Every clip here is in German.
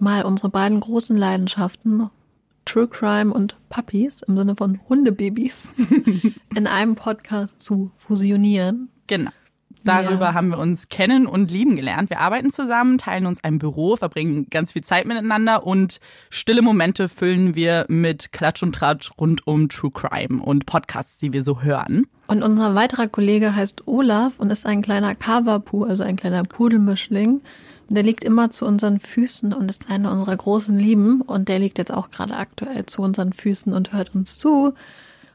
mal unsere beiden großen Leidenschaften, True Crime und Puppies im Sinne von Hundebabys, in einem Podcast zu fusionieren. Genau. Darüber ja. haben wir uns kennen und lieben gelernt. Wir arbeiten zusammen, teilen uns ein Büro, verbringen ganz viel Zeit miteinander und stille Momente füllen wir mit Klatsch und Tratsch rund um True Crime und Podcasts, die wir so hören. Und unser weiterer Kollege heißt Olaf und ist ein kleiner Kavapu, also ein kleiner Pudelmischling. Der liegt immer zu unseren Füßen und ist eine unserer großen Lieben. Und der liegt jetzt auch gerade aktuell zu unseren Füßen und hört uns zu.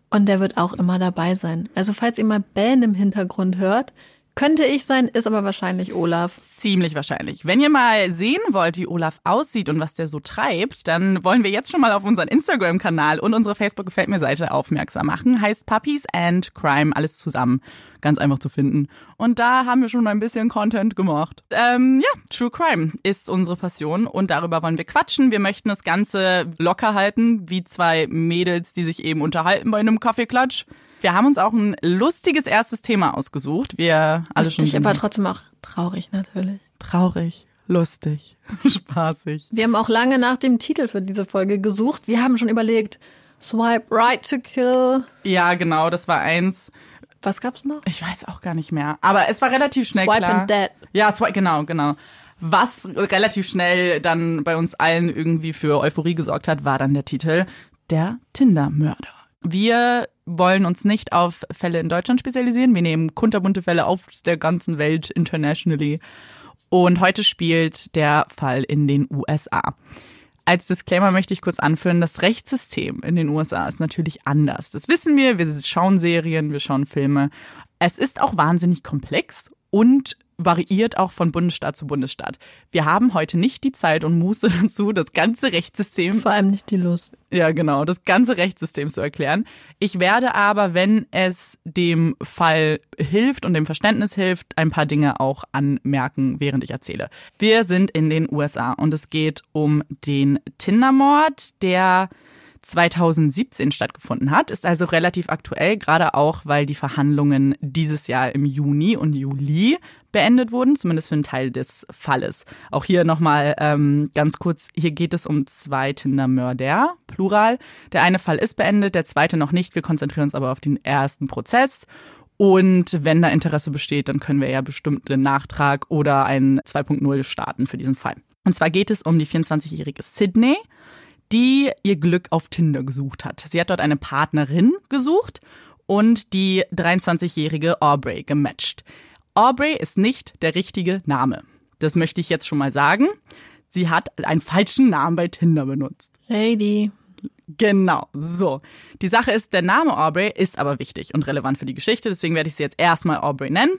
Und der wird auch immer dabei sein. Also falls ihr mal Bellen im Hintergrund hört, könnte ich sein, ist aber wahrscheinlich Olaf. Ziemlich wahrscheinlich. Wenn ihr mal sehen wollt, wie Olaf aussieht und was der so treibt, dann wollen wir jetzt schon mal auf unseren Instagram-Kanal und unsere Facebook-Gefällt mir Seite aufmerksam machen. Heißt Puppies and Crime, alles zusammen. Ganz einfach zu finden. Und da haben wir schon mal ein bisschen Content gemacht. Ähm, ja, True Crime ist unsere Passion und darüber wollen wir quatschen. Wir möchten das Ganze locker halten, wie zwei Mädels, die sich eben unterhalten bei einem Kaffeeklatsch. Wir haben uns auch ein lustiges erstes Thema ausgesucht. Wir alle Lustig, schon. aber trotzdem auch traurig natürlich. Traurig. lustig, spaßig. Wir haben auch lange nach dem Titel für diese Folge gesucht. Wir haben schon überlegt, Swipe Right to Kill. Ja, genau, das war eins. Was gab's noch? Ich weiß auch gar nicht mehr. Aber es war relativ schnell Swipe klar. and Dead. Ja, swipe, genau, genau. Was relativ schnell dann bei uns allen irgendwie für Euphorie gesorgt hat, war dann der Titel Der Tinder-Mörder. Wir wollen uns nicht auf Fälle in Deutschland spezialisieren. Wir nehmen kunterbunte Fälle auf der ganzen Welt internationally. Und heute spielt der Fall in den USA. Als Disclaimer möchte ich kurz anführen, das Rechtssystem in den USA ist natürlich anders. Das wissen wir, wir schauen Serien, wir schauen Filme. Es ist auch wahnsinnig komplex und variiert auch von Bundesstaat zu Bundesstaat. Wir haben heute nicht die Zeit und Muße dazu, das ganze Rechtssystem Vor allem nicht die Lust. ja, genau, das ganze Rechtssystem zu erklären. Ich werde aber, wenn es dem Fall hilft und dem Verständnis hilft, ein paar Dinge auch anmerken, während ich erzähle. Wir sind in den USA und es geht um den Tindermord, der 2017 stattgefunden hat, ist also relativ aktuell, gerade auch, weil die Verhandlungen dieses Jahr im Juni und Juli beendet wurden, zumindest für einen Teil des Falles. Auch hier nochmal ähm, ganz kurz, hier geht es um zwei Tinder-Mörder, Plural. Der eine Fall ist beendet, der zweite noch nicht. Wir konzentrieren uns aber auf den ersten Prozess. Und wenn da Interesse besteht, dann können wir ja bestimmt einen Nachtrag oder ein 2.0 starten für diesen Fall. Und zwar geht es um die 24-jährige Sydney, die ihr Glück auf Tinder gesucht hat. Sie hat dort eine Partnerin gesucht und die 23-jährige Aubrey gematcht. Aubrey ist nicht der richtige Name. Das möchte ich jetzt schon mal sagen. Sie hat einen falschen Namen bei Tinder benutzt. Lady. Genau, so. Die Sache ist, der Name Aubrey ist aber wichtig und relevant für die Geschichte, deswegen werde ich sie jetzt erstmal Aubrey nennen.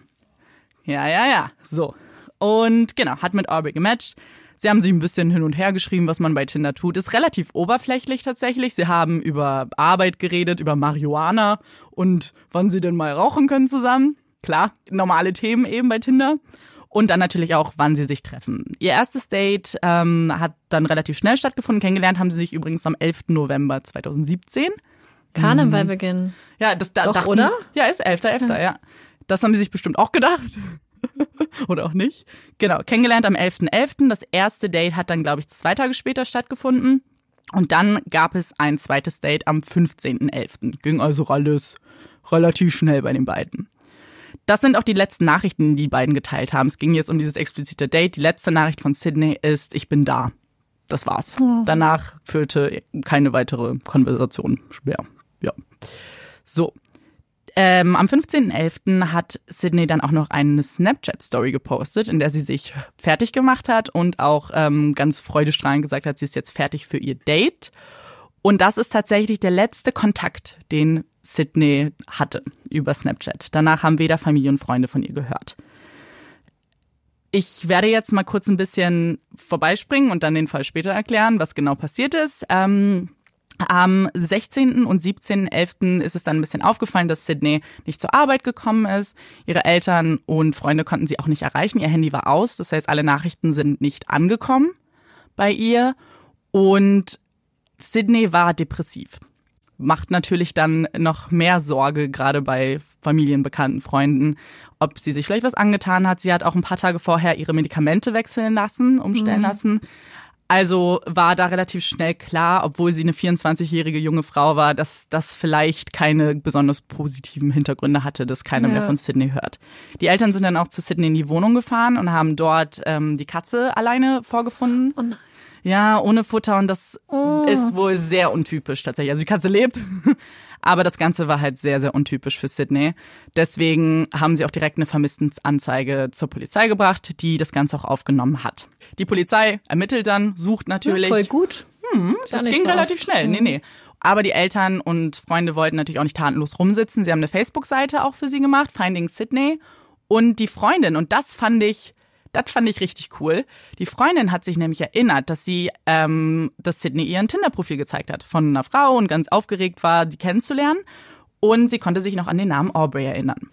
Ja, ja, ja, so. Und genau, hat mit Aubrey gematcht. Sie haben sich ein bisschen hin und her geschrieben, was man bei Tinder tut. Ist relativ oberflächlich tatsächlich. Sie haben über Arbeit geredet, über Marihuana und wann sie denn mal rauchen können zusammen. Klar, normale Themen eben bei Tinder. Und dann natürlich auch, wann sie sich treffen. Ihr erstes Date ähm, hat dann relativ schnell stattgefunden. Kennengelernt haben sie sich übrigens am 11. November 2017. Karneval beginnen. Ja, das da, Doch, dachten, oder? Ja, ist 11.11., ja. ja. Das haben die sich bestimmt auch gedacht. oder auch nicht. Genau, kennengelernt am 11.11. Das erste Date hat dann, glaube ich, zwei Tage später stattgefunden. Und dann gab es ein zweites Date am 15.11. Ging also alles relativ schnell bei den beiden. Das sind auch die letzten Nachrichten, die die beiden geteilt haben. Es ging jetzt um dieses explizite Date. Die letzte Nachricht von Sydney ist, ich bin da. Das war's. Danach führte keine weitere Konversation mehr. Ja. So. Ähm, am 15.11. hat Sydney dann auch noch eine Snapchat-Story gepostet, in der sie sich fertig gemacht hat und auch ähm, ganz freudestrahlend gesagt hat, sie ist jetzt fertig für ihr Date. Und das ist tatsächlich der letzte Kontakt, den Sydney hatte über Snapchat. Danach haben weder Familie und Freunde von ihr gehört. Ich werde jetzt mal kurz ein bisschen vorbeispringen und dann den Fall später erklären, was genau passiert ist. Ähm, am 16. und 17.11. ist es dann ein bisschen aufgefallen, dass Sydney nicht zur Arbeit gekommen ist. Ihre Eltern und Freunde konnten sie auch nicht erreichen. Ihr Handy war aus, das heißt, alle Nachrichten sind nicht angekommen bei ihr. Und Sydney war depressiv. Macht natürlich dann noch mehr Sorge, gerade bei Familien, Bekannten, Freunden, ob sie sich vielleicht was angetan hat. Sie hat auch ein paar Tage vorher ihre Medikamente wechseln lassen, umstellen lassen. Also war da relativ schnell klar, obwohl sie eine 24-jährige junge Frau war, dass das vielleicht keine besonders positiven Hintergründe hatte, dass keiner Ja. mehr von Sydney hört. Die Eltern sind dann auch zu Sydney in die Wohnung gefahren und haben dort ähm, die Katze alleine vorgefunden. Oh nein. Ja, ohne Futter und das ist wohl sehr untypisch tatsächlich. Also die Katze lebt, aber das Ganze war halt sehr, sehr untypisch für Sydney. Deswegen haben sie auch direkt eine Vermisstenanzeige zur Polizei gebracht, die das Ganze auch aufgenommen hat. Die Polizei ermittelt dann, sucht natürlich. Voll gut. Das nicht ging so relativ oft. schnell. Nee, nee. Aber die Eltern und Freunde wollten natürlich auch nicht tatenlos rumsitzen. Sie haben eine Facebook-Seite auch für sie gemacht, Finding Sydney. Und die Freundin, und das fand ich, das fand ich richtig cool. Die Freundin hat sich nämlich erinnert, dass sie, ähm, dass Sydney ihren Tinder-Profil gezeigt hat von einer Frau und ganz aufgeregt war, die kennenzulernen. Und sie konnte sich noch an den Namen Aubrey erinnern.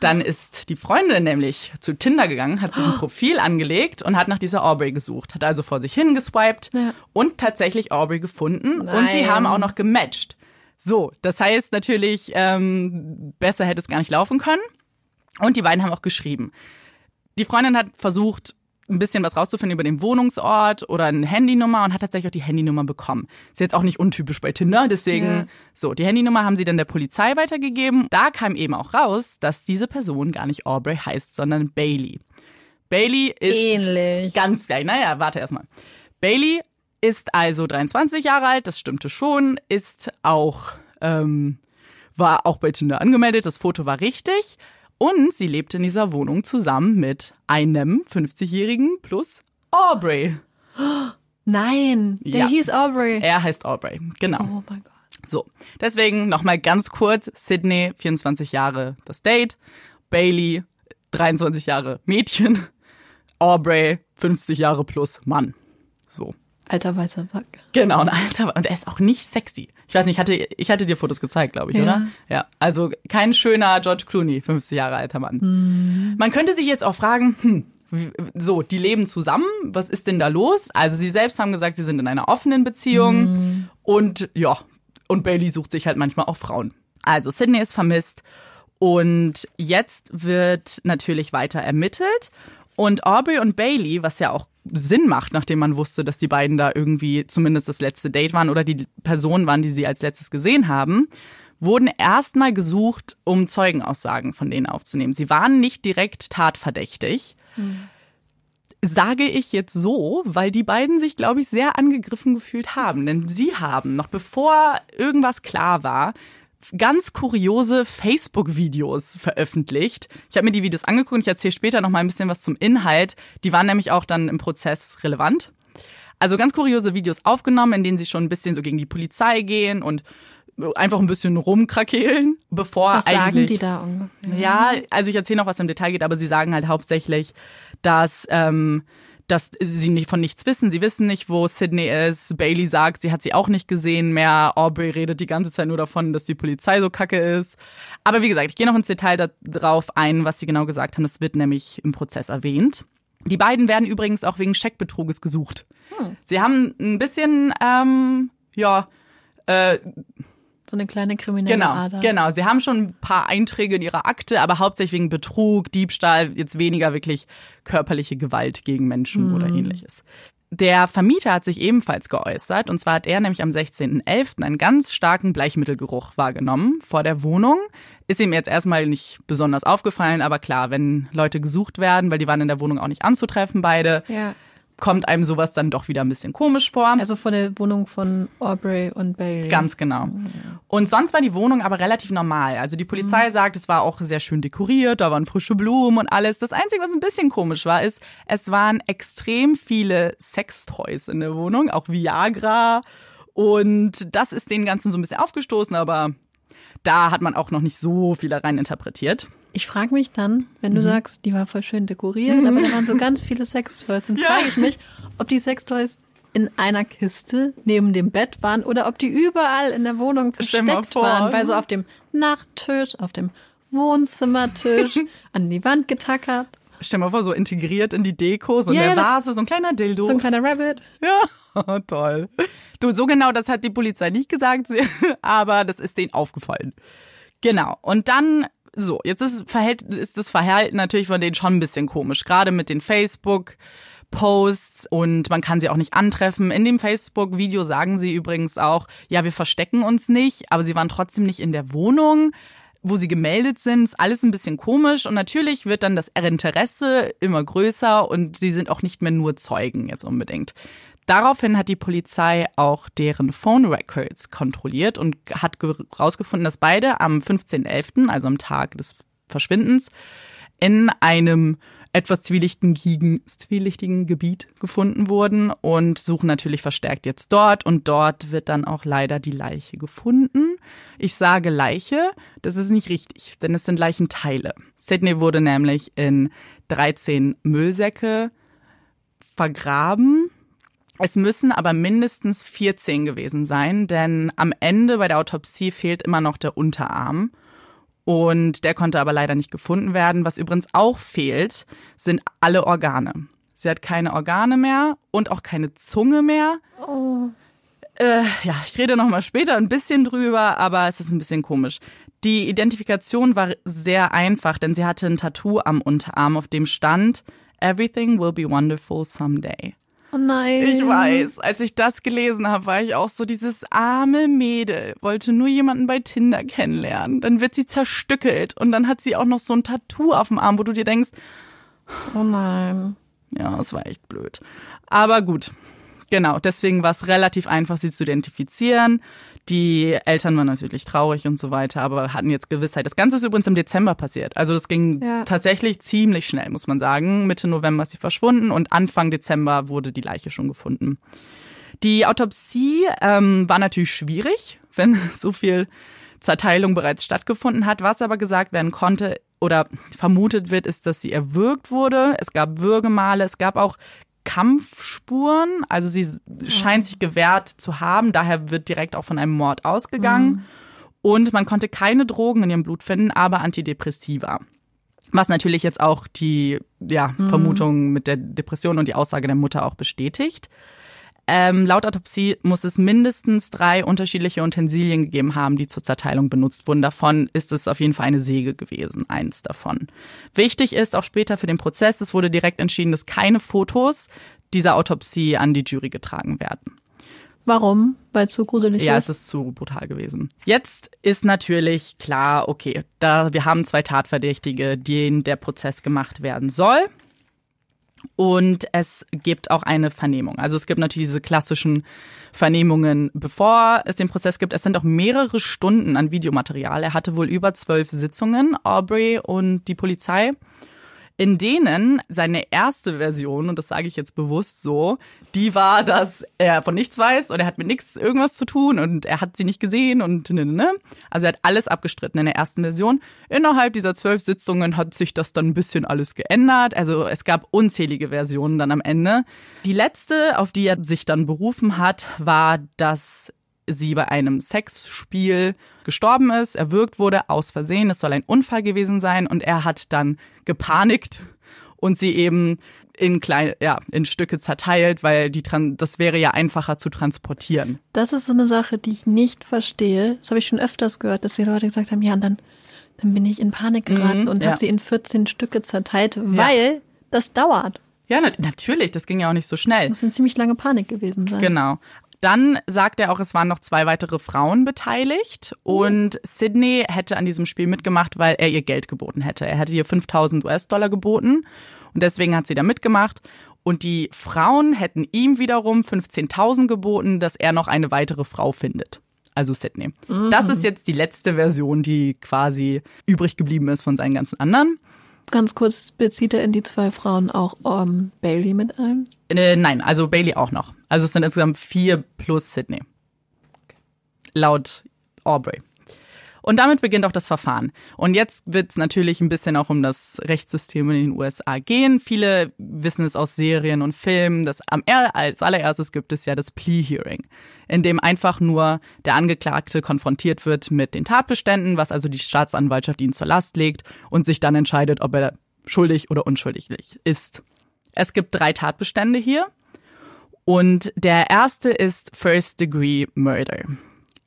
Dann ist die Freundin nämlich zu Tinder gegangen, hat sich ein Profil angelegt und hat nach dieser Aubrey gesucht. Hat also vor sich hin geswiped Ja. und tatsächlich Aubrey gefunden. Und sie Nein. haben auch noch gematcht. So, das heißt natürlich, ähm, besser hätte es gar nicht laufen können. Und die beiden haben auch geschrieben. Die Freundin hat versucht, ein bisschen was rauszufinden über den Wohnungsort oder eine Handynummer und hat tatsächlich auch die Handynummer bekommen. Ist jetzt auch nicht untypisch bei Tinder, deswegen Ja. so, die Handynummer haben sie dann der Polizei weitergegeben. Da kam eben auch raus, dass diese Person gar nicht Aubrey heißt, sondern Bailey. Bailey ist Ähnlich. Ganz gleich. Naja, warte erstmal. Bailey ist also 23 Jahre alt, das stimmte schon, ist auch, ähm, war auch bei Tinder angemeldet, das Foto war richtig. Und sie lebte in dieser Wohnung zusammen mit einem 50-Jährigen plus Aubrey. Nein, der Ja. hieß Aubrey. Er heißt Aubrey, genau. oh mein Gott. So, deswegen nochmal ganz kurz, Sydney, 24 Jahre das Date, Bailey, 23 Jahre Mädchen, Aubrey, 50 Jahre plus Mann. So. Alter weißer Sack. Genau, ein alter, und er ist auch nicht sexy. Ich weiß nicht, ich hatte, ich hatte dir Fotos gezeigt, glaube ich, Ja. oder? Ja. Also kein schöner George Clooney, 50 Jahre alter Mann. Man könnte sich jetzt auch fragen, hm, so, die leben zusammen, was ist denn da los? Also sie selbst haben gesagt, sie sind in einer offenen Beziehung und ja, und Bailey sucht sich halt manchmal auch Frauen. Also Sydney ist vermisst und jetzt wird natürlich weiter ermittelt. Und Aubrey und Bailey, was ja auch Sinn macht, nachdem man wusste, dass die beiden da irgendwie zumindest das letzte Date waren oder die Personen waren, die sie als letztes gesehen haben, wurden erstmal gesucht, um Zeugenaussagen von denen aufzunehmen. Sie waren nicht direkt tatverdächtig. Sage ich jetzt so, weil die beiden sich, glaube ich, sehr angegriffen gefühlt haben. Denn sie haben, noch bevor irgendwas klar war, ganz kuriose Facebook-Videos veröffentlicht. Ich habe mir die Videos angeguckt und ich erzähle später noch mal ein bisschen was zum Inhalt. Die waren nämlich auch dann im Prozess relevant. Also ganz kuriose Videos aufgenommen, in denen sie schon ein bisschen so gegen die Polizei gehen und einfach ein bisschen rumkrakehlen, bevor Was eigentlich sagen die da ungefähr? ja, also ich erzähle noch, was im Detail geht, aber sie sagen halt hauptsächlich, dass, ähm, dass sie nicht von nichts wissen. Sie wissen nicht, wo Sydney ist. Bailey sagt, sie hat sie auch nicht gesehen mehr. Aubrey redet die ganze Zeit nur davon, dass die Polizei so kacke ist. Aber wie gesagt, ich gehe noch ins Detail darauf ein, was sie genau gesagt haben. Das wird nämlich im Prozess erwähnt. Die beiden werden übrigens auch wegen Scheckbetruges gesucht. Sie haben ein bisschen, ähm, ja, äh, So eine kleine kriminelle Genau, Ader. genau. Sie haben schon ein paar Einträge in ihrer Akte, aber hauptsächlich wegen Betrug, Diebstahl, jetzt weniger wirklich körperliche Gewalt gegen Menschen oder ähnliches. Der Vermieter hat sich ebenfalls geäußert und zwar hat er nämlich am 16.11. einen ganz starken Bleichmittelgeruch wahrgenommen vor der Wohnung. Ist ihm jetzt erstmal nicht besonders aufgefallen, aber klar, wenn Leute gesucht werden, weil die waren in der Wohnung auch nicht anzutreffen beide, Ja. Kommt einem sowas dann doch wieder ein bisschen komisch vor. Also vor der Wohnung von Aubrey und Bailey. Ganz genau. Und sonst war die Wohnung aber relativ normal. Also die Polizei sagt, es war auch sehr schön dekoriert, da waren frische Blumen und alles. Das Einzige, was ein bisschen komisch war, ist, es waren extrem viele Sextoys in der Wohnung, auch Viagra. Und das ist den Ganzen so ein bisschen aufgestoßen, aber da hat man auch noch nicht so viel rein interpretiert. Ich frage mich dann, wenn Mhm. du sagst, die war voll schön dekoriert, aber da waren so ganz viele Sextoys, dann Ja. frage ich mich, ob die Sextoys in einer Kiste neben dem Bett waren oder ob die überall in der Wohnung versteckt waren, weil so auf dem Nachttisch, auf dem Wohnzimmertisch, an die Wand getackert, Stell mal vor, so integriert in die Deko, so in Ja, der ja, das- Vase, so ein kleiner Dildo. so ein kleiner Rabbit. Ja, toll. Du, so genau, das hat die Polizei nicht gesagt, aber das ist denen aufgefallen. Genau. Und dann, so, jetzt ist, Verhält, ist das Verhalten natürlich von denen schon ein bisschen komisch, gerade mit den Facebook. Posts und man kann sie auch nicht antreffen. In dem Facebook-Video sagen sie übrigens auch, ja, wir verstecken uns nicht, aber sie waren trotzdem nicht in der Wohnung, wo sie gemeldet sind. Ist alles ein bisschen komisch und natürlich wird dann das Interesse immer größer und sie sind auch nicht mehr nur Zeugen jetzt unbedingt. Daraufhin hat die Polizei auch deren Phone Records kontrolliert und hat herausgefunden, dass beide am 15.11., also am Tag des Verschwindens, in einem etwas zwielichtigen, zwielichtigen Gebiet gefunden wurden und suchen natürlich verstärkt jetzt dort. Und dort wird dann auch leider die Leiche gefunden. Ich sage Leiche, das ist nicht richtig, denn es sind Leichenteile. Sydney wurde nämlich in 13 Müllsäcke vergraben. Es müssen aber mindestens 14 gewesen sein, denn am Ende bei der Autopsie fehlt immer noch der Unterarm. Und der konnte aber leider nicht gefunden werden. Was übrigens auch fehlt, sind alle Organe. Sie hat keine Organe mehr und auch keine Zunge mehr. Äh, ja, ich rede noch mal später ein bisschen drüber, aber es ist ein bisschen komisch. Die Identifikation war sehr einfach, denn sie hatte ein Tattoo am Unterarm, auf dem stand Everything will be wonderful someday. Oh nein. Ich weiß, als ich das gelesen habe, war ich auch so dieses arme Mädel, wollte nur jemanden bei Tinder kennenlernen. Dann wird sie zerstückelt und dann hat sie auch noch so ein Tattoo auf dem Arm, wo du dir denkst, oh nein. Ja, das war echt blöd. Aber gut. Genau, deswegen war es relativ einfach, sie zu identifizieren. Die Eltern waren natürlich traurig und so weiter, aber hatten jetzt Gewissheit. Das Ganze ist übrigens im Dezember passiert. Also das ging ja. tatsächlich ziemlich schnell, muss man sagen. Mitte November ist sie verschwunden und Anfang Dezember wurde die Leiche schon gefunden. Die Autopsie ähm, war natürlich schwierig, wenn so viel Zerteilung bereits stattgefunden hat. Was aber gesagt werden konnte oder vermutet wird, ist, dass sie erwürgt wurde. Es gab Würgemale, es gab auch Kampfspuren. Also sie scheint sich gewehrt zu haben. Daher wird direkt auch von einem Mord ausgegangen. Mhm. Und man konnte keine Drogen in ihrem Blut finden, aber Antidepressiva. Was natürlich jetzt auch die ja, mhm. Vermutung mit der Depression und die Aussage der Mutter auch bestätigt. Ähm, laut Autopsie muss es mindestens drei unterschiedliche Utensilien gegeben haben, die zur Zerteilung benutzt wurden. Davon ist es auf jeden Fall eine Säge gewesen, eins davon. Wichtig ist auch später für den Prozess, es wurde direkt entschieden, dass keine Fotos dieser Autopsie an die Jury getragen werden. Warum? Weil es zu gruselig ist? Ja, es ist zu brutal gewesen. Jetzt ist natürlich klar, okay, da wir haben zwei Tatverdächtige, denen der Prozess gemacht werden soll. Und es gibt auch eine Vernehmung. Also es gibt natürlich diese klassischen Vernehmungen, bevor es den Prozess gibt. Es sind auch mehrere Stunden an Videomaterial. Er hatte wohl über zwölf Sitzungen, Aubrey und die Polizei in denen seine erste Version, und das sage ich jetzt bewusst so, die war, dass er von nichts weiß und er hat mit nichts irgendwas zu tun und er hat sie nicht gesehen und ne, ne, ne. Also er hat alles abgestritten in der ersten Version. Innerhalb dieser zwölf Sitzungen hat sich das dann ein bisschen alles geändert. Also es gab unzählige Versionen dann am Ende. Die letzte, auf die er sich dann berufen hat, war, dass sie bei einem Sexspiel gestorben ist, erwürgt wurde aus Versehen. Es soll ein Unfall gewesen sein und er hat dann gepanikt und sie eben in kleine, ja, in Stücke zerteilt, weil die das wäre ja einfacher zu transportieren. Das ist so eine Sache, die ich nicht verstehe. Das habe ich schon öfters gehört, dass die Leute gesagt haben, ja, und dann, dann bin ich in Panik geraten mhm, und ja. habe sie in 14 Stücke zerteilt, weil ja. das dauert. Ja, natürlich, das ging ja auch nicht so schnell. Das muss eine ziemlich lange Panik gewesen sein. Genau. Dann sagt er auch, es waren noch zwei weitere Frauen beteiligt und Sydney hätte an diesem Spiel mitgemacht, weil er ihr Geld geboten hätte. Er hätte ihr 5000 US-Dollar geboten und deswegen hat sie da mitgemacht. Und die Frauen hätten ihm wiederum 15.000 geboten, dass er noch eine weitere Frau findet. Also Sydney. Mhm. Das ist jetzt die letzte Version, die quasi übrig geblieben ist von seinen ganzen anderen. Ganz kurz, bezieht er in die zwei Frauen auch um, ähm, Bailey mit ein? Äh, nein, also Bailey auch noch. Also es sind insgesamt vier plus Sydney. Laut Aubrey. Und damit beginnt auch das Verfahren. Und jetzt wird es natürlich ein bisschen auch um das Rechtssystem in den USA gehen. Viele wissen es aus Serien und Filmen, dass am als allererstes gibt es ja das Plea Hearing, in dem einfach nur der Angeklagte konfrontiert wird mit den Tatbeständen, was also die Staatsanwaltschaft ihnen zur Last legt und sich dann entscheidet, ob er schuldig oder unschuldig ist. Es gibt drei Tatbestände hier. Und der erste ist First Degree Murder.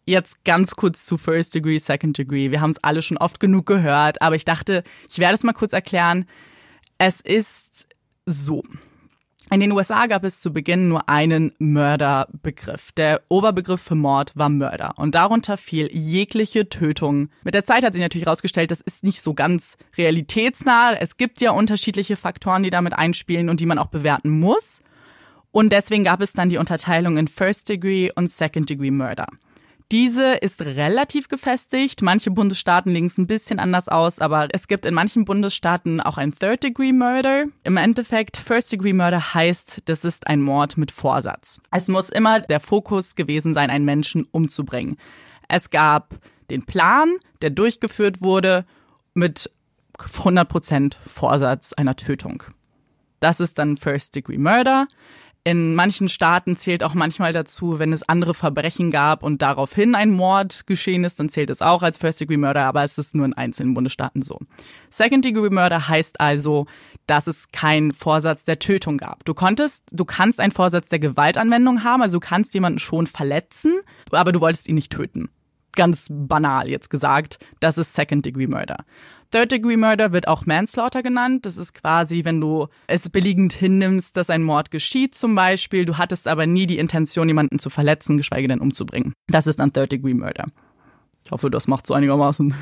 Jetzt ganz kurz zu First Degree, Second Degree. Wir haben es alle schon oft genug gehört, aber ich dachte, ich werde es mal kurz erklären. Es ist so. In den USA gab es zu Beginn nur einen Mörderbegriff. Der Oberbegriff für Mord war Mörder und darunter fiel jegliche Tötung. Mit der Zeit hat sich natürlich herausgestellt, das ist nicht so ganz realitätsnah. Es gibt ja unterschiedliche Faktoren, die damit einspielen und die man auch bewerten muss. Und deswegen gab es dann die Unterteilung in First Degree und Second Degree Murder. Diese ist relativ gefestigt. Manche Bundesstaaten legen es ein bisschen anders aus, aber es gibt in manchen Bundesstaaten auch ein Third-Degree-Murder. Im Endeffekt, First-Degree-Murder heißt, das ist ein Mord mit Vorsatz. Es muss immer der Fokus gewesen sein, einen Menschen umzubringen. Es gab den Plan, der durchgeführt wurde mit 100% Vorsatz einer Tötung. Das ist dann First-Degree-Murder. In manchen Staaten zählt auch manchmal dazu, wenn es andere Verbrechen gab und daraufhin ein Mord geschehen ist, dann zählt es auch als First-Degree-Murder, aber es ist nur in einzelnen Bundesstaaten so. Second-Degree-Murder heißt also, dass es keinen Vorsatz der Tötung gab. Du konntest, du kannst einen Vorsatz der Gewaltanwendung haben, also du kannst jemanden schon verletzen, aber du wolltest ihn nicht töten. ganz banal jetzt gesagt, das ist Second Degree Murder. Third Degree Murder wird auch Manslaughter genannt. Das ist quasi, wenn du es billigend hinnimmst, dass ein Mord geschieht zum Beispiel, du hattest aber nie die Intention, jemanden zu verletzen, geschweige denn umzubringen. Das ist dann Third Degree Murder. Ich hoffe, das macht so einigermaßen.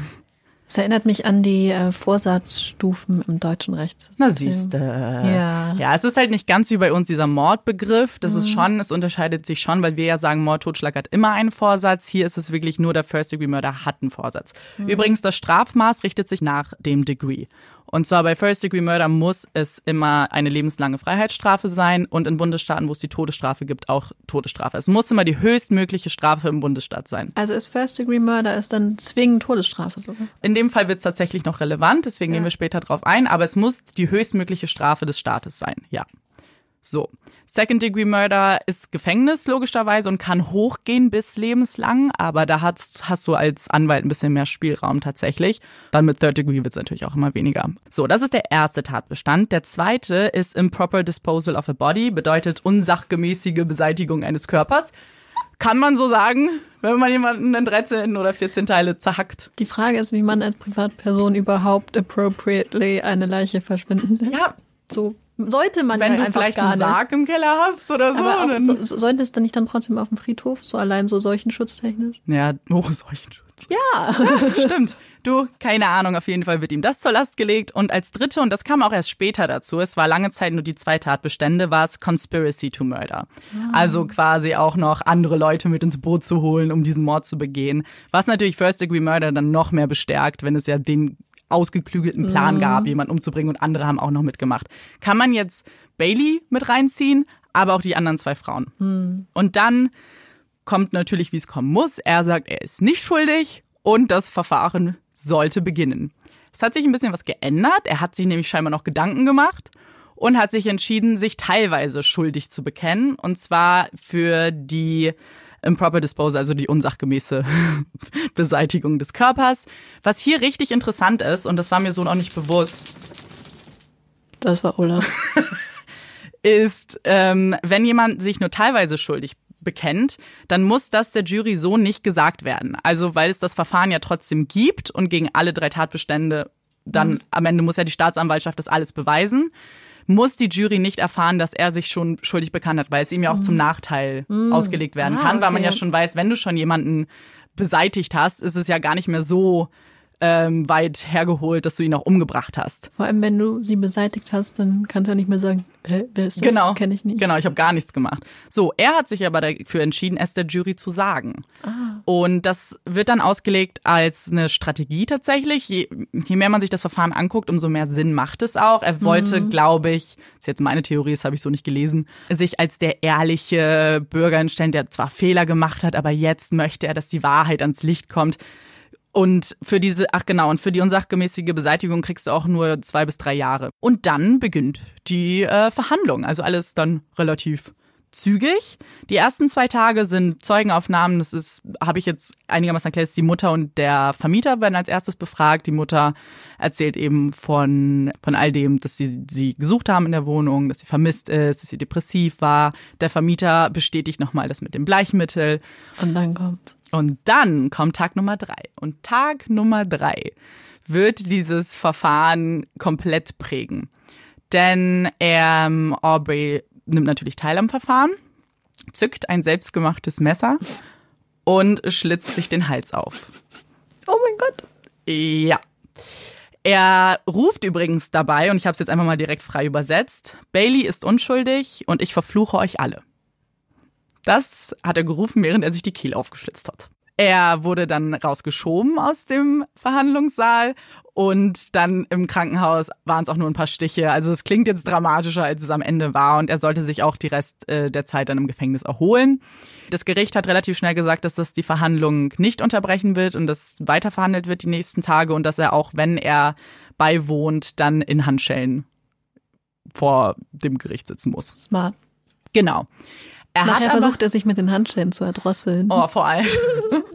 Es erinnert mich an die äh, Vorsatzstufen im deutschen Rechtssystem. Na siehste. Ja. Ja, es ist halt nicht ganz wie bei uns dieser Mordbegriff. Das ist schon, es unterscheidet sich schon, weil wir ja sagen, Mord, Totschlag hat immer einen Vorsatz. Hier ist es wirklich nur der First Degree Murder hat einen Vorsatz. Übrigens, das Strafmaß richtet sich nach dem Degree. Und zwar bei First Degree Murder muss es immer eine lebenslange Freiheitsstrafe sein und in Bundesstaaten, wo es die Todesstrafe gibt, auch Todesstrafe. Es muss immer die höchstmögliche Strafe im Bundesstaat sein. Also ist First Degree Murder ist dann zwingend Todesstrafe sogar. In dem Fall wird es tatsächlich noch relevant, deswegen gehen wir später drauf ein, aber es muss die höchstmögliche Strafe des Staates sein, ja. So. Second Degree Murder ist Gefängnis logischerweise und kann hochgehen bis lebenslang, aber da hast, hast du als Anwalt ein bisschen mehr Spielraum tatsächlich. Dann mit Third Degree wird es natürlich auch immer weniger. So, das ist der erste Tatbestand. Der zweite ist Improper Disposal of a Body, bedeutet unsachgemäßige Beseitigung eines Körpers. Kann man so sagen, wenn man jemanden in 13 oder 14 Teile zerhackt. Die Frage ist, wie man als Privatperson überhaupt appropriately eine Leiche verschwinden lässt. Ja. So sollte man Wenn ja du einfach vielleicht einen nicht. Sarg im Keller hast oder so. Aber dann- so, so- sollte es dann nicht dann trotzdem auf dem Friedhof, so allein so seuchenschutztechnisch? Ja, oh, Seuchenschutz. Ja. Stimmt. Du, keine Ahnung, auf jeden Fall wird ihm das zur Last gelegt. Und als dritte, und das kam auch erst später dazu, es war lange Zeit nur die zwei Tatbestände, war es Conspiracy to Murder. Also quasi auch noch andere Leute mit ins Boot zu holen, um diesen Mord zu begehen. Was natürlich First Degree Murder dann noch mehr bestärkt, wenn es ja den ausgeklügelten Plan gab, jemanden umzubringen und andere haben auch noch mitgemacht. Kann man jetzt Bailey mit reinziehen, aber auch die anderen zwei Frauen. Und dann kommt natürlich, wie es kommen muss. Er sagt, er ist nicht schuldig und das Verfahren sollte beginnen. Es hat sich ein bisschen was geändert. Er hat sich nämlich scheinbar noch Gedanken gemacht und hat sich entschieden, sich teilweise schuldig zu bekennen. Und zwar für die Improper Disposal, also die unsachgemäße Beseitigung des Körpers. Was hier richtig interessant ist, und das war mir so noch nicht bewusst, Das war Olaf. ist, ähm, wenn jemand sich nur teilweise schuldig bekennt, dann muss das der Jury so nicht gesagt werden. Also weil es das Verfahren ja trotzdem gibt und gegen alle drei Tatbestände dann am Ende muss ja die Staatsanwaltschaft das alles beweisen, muss die Jury nicht erfahren, dass er sich schon schuldig bekannt hat, weil es ihm ja auch zum Nachteil ausgelegt werden Ah, kann, weil man okay. ja schon weiß, wenn du schon jemanden beseitigt hast, ist es ja gar nicht mehr so ähm, weit hergeholt, dass du ihn auch umgebracht hast. Vor allem, wenn du sie beseitigt hast, dann kannst du ja nicht mehr sagen, hä, wer ist das? Genau. Kenne ich nicht. Genau, ich habe gar nichts gemacht. So, er hat sich aber dafür entschieden, es der Jury zu sagen. Ah. Und das wird dann ausgelegt als eine Strategie tatsächlich. Je, je mehr man sich das Verfahren anguckt, umso mehr Sinn macht es auch. Er wollte, Mhm. glaube ich, das ist jetzt meine Theorie, das habe ich so nicht gelesen, sich als der ehrliche Bürger hinstellen, der zwar Fehler gemacht hat, aber jetzt möchte er, dass die Wahrheit ans Licht kommt. Und für diese, ach genau, und für die unsachgemäßige Beseitigung kriegst du auch nur zwei bis drei Jahre. Und dann beginnt die äh, Verhandlung. Also alles dann relativ zügig. Die ersten zwei Tage sind Zeugenaufnahmen. Das ist, habe ich jetzt einigermaßen erklärt, die Mutter und der Vermieter werden als erstes befragt. Die Mutter erzählt eben von, von all dem, dass sie sie gesucht haben in der Wohnung, dass sie vermisst ist, dass sie depressiv war. Der Vermieter bestätigt nochmal das mit dem Bleichmittel. Und dann kommt. Und dann kommt Tag Nummer drei. Und Tag Nummer drei wird dieses Verfahren komplett prägen. Denn ähm, Aubrey nimmt natürlich teil am Verfahren, zückt ein selbstgemachtes Messer und schlitzt sich den Hals auf. Oh mein Gott. Ja. Er ruft übrigens dabei, und ich habe es jetzt einfach mal direkt frei übersetzt, Bailey ist unschuldig und ich verfluche euch alle. Das hat er gerufen, während er sich die Kehle aufgeschlitzt hat. Er wurde dann rausgeschoben aus dem Verhandlungssaal und dann im Krankenhaus waren es auch nur ein paar Stiche. Also es klingt jetzt dramatischer, als es am Ende war und er sollte sich auch die Rest äh, der Zeit dann im Gefängnis erholen. Das Gericht hat relativ schnell gesagt, dass das die Verhandlung nicht unterbrechen wird und dass weiter verhandelt wird die nächsten Tage und dass er auch, wenn er beiwohnt, dann in Handschellen vor dem Gericht sitzen muss. Smart. Genau. Er Nachher hat versucht er sich mit den Handschellen zu erdrosseln. Oh, vor allem.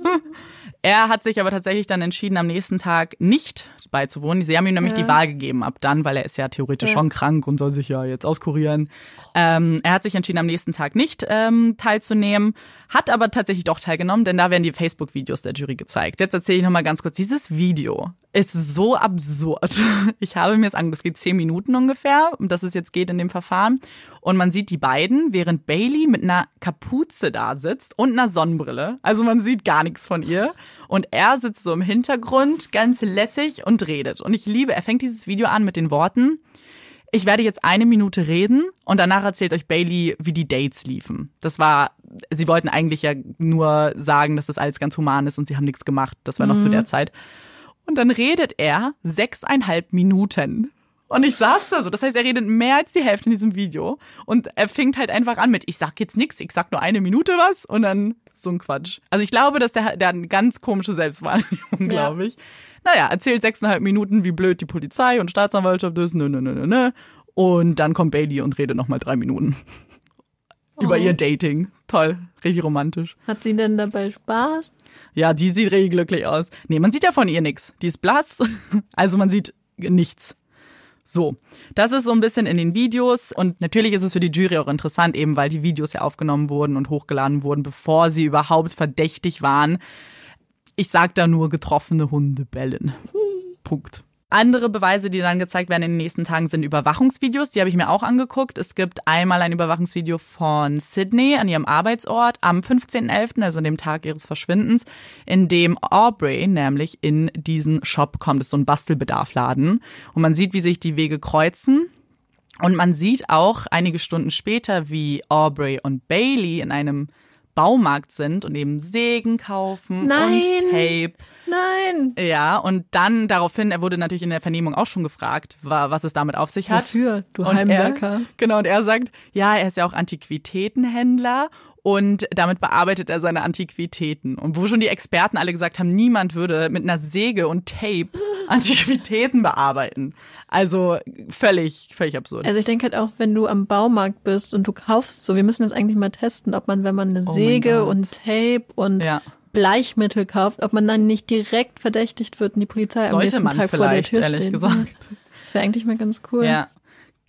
er hat sich aber tatsächlich dann entschieden, am nächsten Tag nicht beizuwohnen. Sie haben ihm nämlich Ja. die Wahl gegeben ab dann, weil er ist ja theoretisch Ja. schon krank und soll sich ja jetzt auskurieren. Ähm, er hat sich entschieden, am nächsten Tag nicht ähm, teilzunehmen, hat aber tatsächlich doch teilgenommen, denn da werden die Facebook-Videos der Jury gezeigt. Jetzt erzähle ich nochmal ganz kurz. Dieses Video ist so absurd. Ich habe mir es angeguckt, es geht zehn Minuten ungefähr, um das es jetzt geht in dem Verfahren. Und man sieht die beiden, während Bailey mit einer Kapuze da sitzt und einer Sonnenbrille. Also man sieht gar nichts von ihr. Und er sitzt so im Hintergrund, ganz lässig und redet. Und ich liebe, er fängt dieses Video an mit den Worten, ich werde jetzt eine Minute reden und danach erzählt euch Bailey, wie die Dates liefen. Das war, sie wollten eigentlich ja nur sagen, dass das alles ganz human ist und sie haben nichts gemacht. Das war noch zu der Zeit. Und dann redet er sechseinhalb Minuten. Und ich saß da so. Das heißt, er redet mehr als die Hälfte in diesem Video. Und er fängt halt einfach an mit, ich sag jetzt nichts, ich sag nur eine Minute was und dann so ein Quatsch. Also ich glaube, dass der, der hat eine ganz komische Selbstwahrnehmung, glaube ich. Naja, erzählt sechseinhalb Minuten, wie blöd die Polizei und Staatsanwaltschaft ist, nö, nö, nö, nö, nö. Und dann kommt Bailey und redet nochmal drei Minuten. Über ihr Dating. Toll, richtig romantisch. Hat sie denn dabei Spaß? Ja, die sieht richtig glücklich aus. Nee, man sieht ja von ihr nichts. Die ist blass, also man sieht nichts. So, das ist so ein bisschen in den Videos und natürlich ist es für die Jury auch interessant, eben weil die Videos ja aufgenommen wurden und hochgeladen wurden, bevor sie überhaupt verdächtig waren. Ich sag da nur getroffene Hunde bellen. Punkt. Andere Beweise, die dann gezeigt werden in den nächsten Tagen, sind Überwachungsvideos. Die habe ich mir auch angeguckt. Es gibt einmal ein Überwachungsvideo von Sydney an ihrem Arbeitsort am 15.11., also an dem Tag ihres Verschwindens, in dem Aubrey nämlich in diesen Shop kommt. Das ist so ein Bastelbedarfladen. Und man sieht, wie sich die Wege kreuzen. Und man sieht auch einige Stunden später, wie Aubrey und Bailey in einem Baumarkt sind und eben Sägen kaufen Nein. und Tape. Nein. Ja, und dann daraufhin, er wurde natürlich in der Vernehmung auch schon gefragt, wa- was es damit auf sich hat. Wofür, du Und Heimwerker? Er, genau, und er sagt, ja, er ist ja auch Antiquitätenhändler und damit bearbeitet er seine Antiquitäten. Und wo schon die Experten alle gesagt haben, niemand würde mit einer Säge und Tape Antiquitäten bearbeiten. Also völlig, völlig absurd. Also ich denke halt auch, wenn du am Baumarkt bist und du kaufst so, wir müssen das eigentlich mal testen, ob man, wenn man eine Oh Säge und Tape und Ja. Bleichmittel kauft, ob man dann nicht direkt verdächtigt wird und die Polizei am Sollte nächsten man Tag vor der Tür ehrlich steht. gesagt. Das wäre eigentlich mal ganz cool. Ja.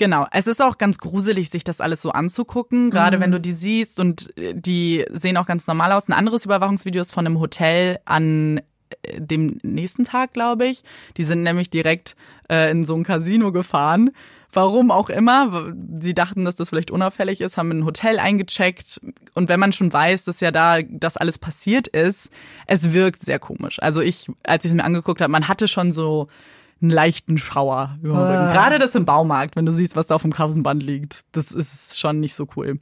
Genau. Es ist auch ganz gruselig, sich das alles so anzugucken, gerade wenn du die siehst und äh, die sehen auch ganz normal aus. Ein anderes Überwachungsvideo ist von einem Hotel an äh, dem nächsten Tag, glaube ich. Die sind nämlich direkt äh, in so ein Casino gefahren. Warum auch immer. Sie dachten, dass das vielleicht unauffällig ist, haben ein Hotel eingecheckt. Und wenn man schon weiß, dass ja da das alles passiert ist, es wirkt sehr komisch. Also ich, als ich es mir angeguckt habe, man hatte schon so einen leichten Schauer über den Rücken. Gerade das im Baumarkt, wenn du siehst, was da auf dem Kassenband liegt. Das ist schon nicht so cool.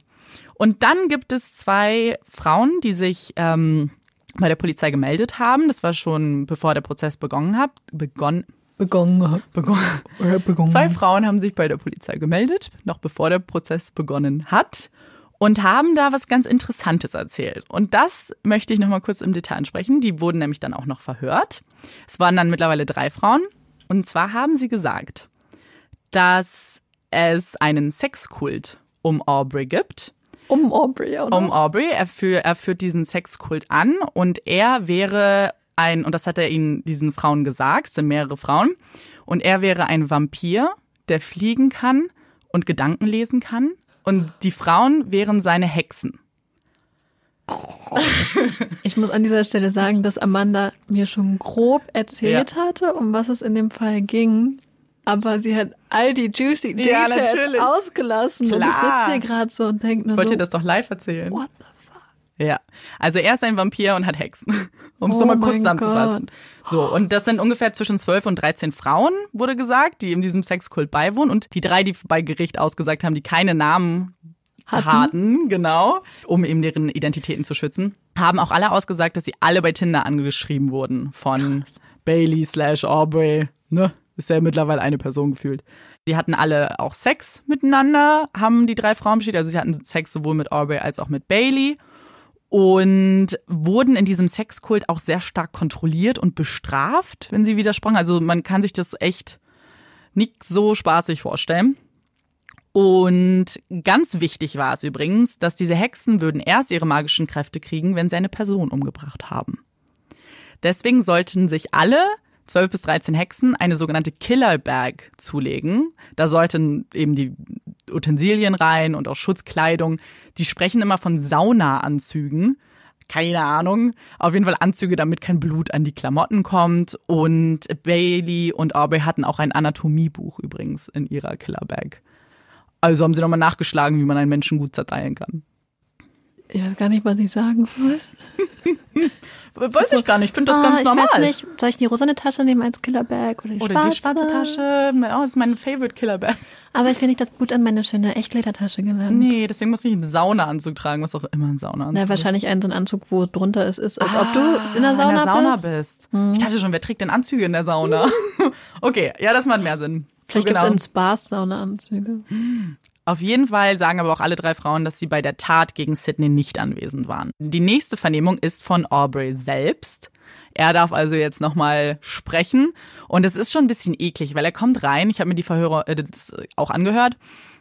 Und dann gibt es zwei Frauen, die sich ähm, bei der Polizei gemeldet haben. Das war schon bevor der Prozess begonnen hat. Begonnen. Begonnen hat. begonnen. Begonnen. Zwei Frauen haben sich bei der Polizei gemeldet, noch bevor der Prozess begonnen hat. Und haben da was ganz Interessantes erzählt. Und das möchte ich noch mal kurz im Detail ansprechen. Die wurden nämlich dann auch noch verhört. Es waren dann mittlerweile drei Frauen. Und zwar haben sie gesagt, dass es einen Sexkult um Aubrey gibt. Um Aubrey, oder? Um Aubrey. Er, führ, er führt diesen Sexkult an und er wäre ein, und das hat er ihnen, diesen Frauen gesagt, es sind mehrere Frauen, und er wäre ein Vampir, der fliegen kann und Gedanken lesen kann. Und die Frauen wären seine Hexen. Ich muss an dieser Stelle sagen, dass Amanda mir schon grob erzählt hatte, um was es in dem Fall ging. Aber sie hat all die juicy Ja, Details ausgelassen. Und ich Klar. sitze hier gerade so und denke nur Ich wollte so, dir das doch live erzählen. what the fuck? Ja, also er ist ein Vampir und hat Hexen, um es Oh nochmal kurz zusammenzufassen. So, und das sind ungefähr zwischen 12 und 13 Frauen, wurde gesagt, die in diesem Sexkult beiwohnen. Und die drei, die bei Gericht ausgesagt haben, die keine Namen Hatten. hatten, genau, um eben deren Identitäten zu schützen, haben auch alle ausgesagt, dass sie alle bei Tinder angeschrieben wurden von Bailey slash Aubrey, ne? Ist ja mittlerweile eine Person gefühlt. Die hatten alle auch Sex miteinander, haben die drei Frauen bestätigt. Also sie hatten Sex sowohl mit Aubrey als auch mit Bailey und wurden in diesem Sexkult auch sehr stark kontrolliert und bestraft, wenn sie widersprachen. Also man kann sich das echt nicht so spaßig vorstellen. Und ganz wichtig war es übrigens, dass diese Hexen würden erst ihre magischen Kräfte kriegen, wenn sie eine Person umgebracht haben. Deswegen sollten sich alle 12 bis 13 Hexen eine sogenannte Killer Bag zulegen. Da sollten eben die Utensilien rein und auch Schutzkleidung. Die sprechen immer von Saunaanzügen. Keine Ahnung. Auf jeden Fall Anzüge, damit kein Blut an die Klamotten kommt. Und Bailey und Aubrey hatten auch ein Anatomiebuch übrigens in ihrer Killer Bag. Also haben sie nochmal nachgeschlagen, wie man einen Menschen gut zerteilen kann. Ich weiß gar nicht, was ich sagen soll. Weiß so, ich gar nicht, ich finde das ah, ganz normal. Ich weiß nicht, soll ich die rosane Tasche nehmen als Killerbag oder die Oder schwarze? die schwarze Tasche. Oh, das ist meine Favorite Killerbag. Aber ich will nicht das Blut an meine schöne Echtledertasche gelangt. Nee, deswegen muss ich einen Saunaanzug tragen, was auch immer ein Saunaanzug Na, wahrscheinlich einen so ein Anzug, wo drunter es ist, als ob du Ah, in der Sauna, in der Sauna bist. bist. Ich dachte schon, wer trägt denn Anzüge in der Sauna? okay, ja, das macht mehr Sinn. Vielleicht so gibt es genau. in Spas Saunaanzüge. Auf jeden Fall sagen aber auch alle drei Frauen, dass sie bei der Tat gegen Sydney nicht anwesend waren. Die nächste Vernehmung ist von Aubrey selbst. Er darf also jetzt nochmal sprechen. Und es ist schon ein bisschen eklig, weil er kommt rein. Ich habe mir die Verhörer äh, das auch angehört.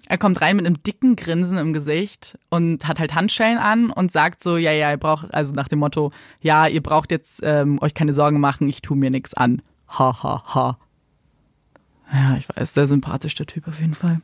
Er kommt rein mit einem dicken Grinsen im Gesicht und hat halt Handschellen an und sagt so, ja, ja, ihr braucht, also nach dem Motto, ja, ihr braucht jetzt ähm, euch keine Sorgen machen, ich tu mir nix an. Ha, ha, ha. Ja, ich weiß, sehr sympathisch, der Typ auf jeden Fall.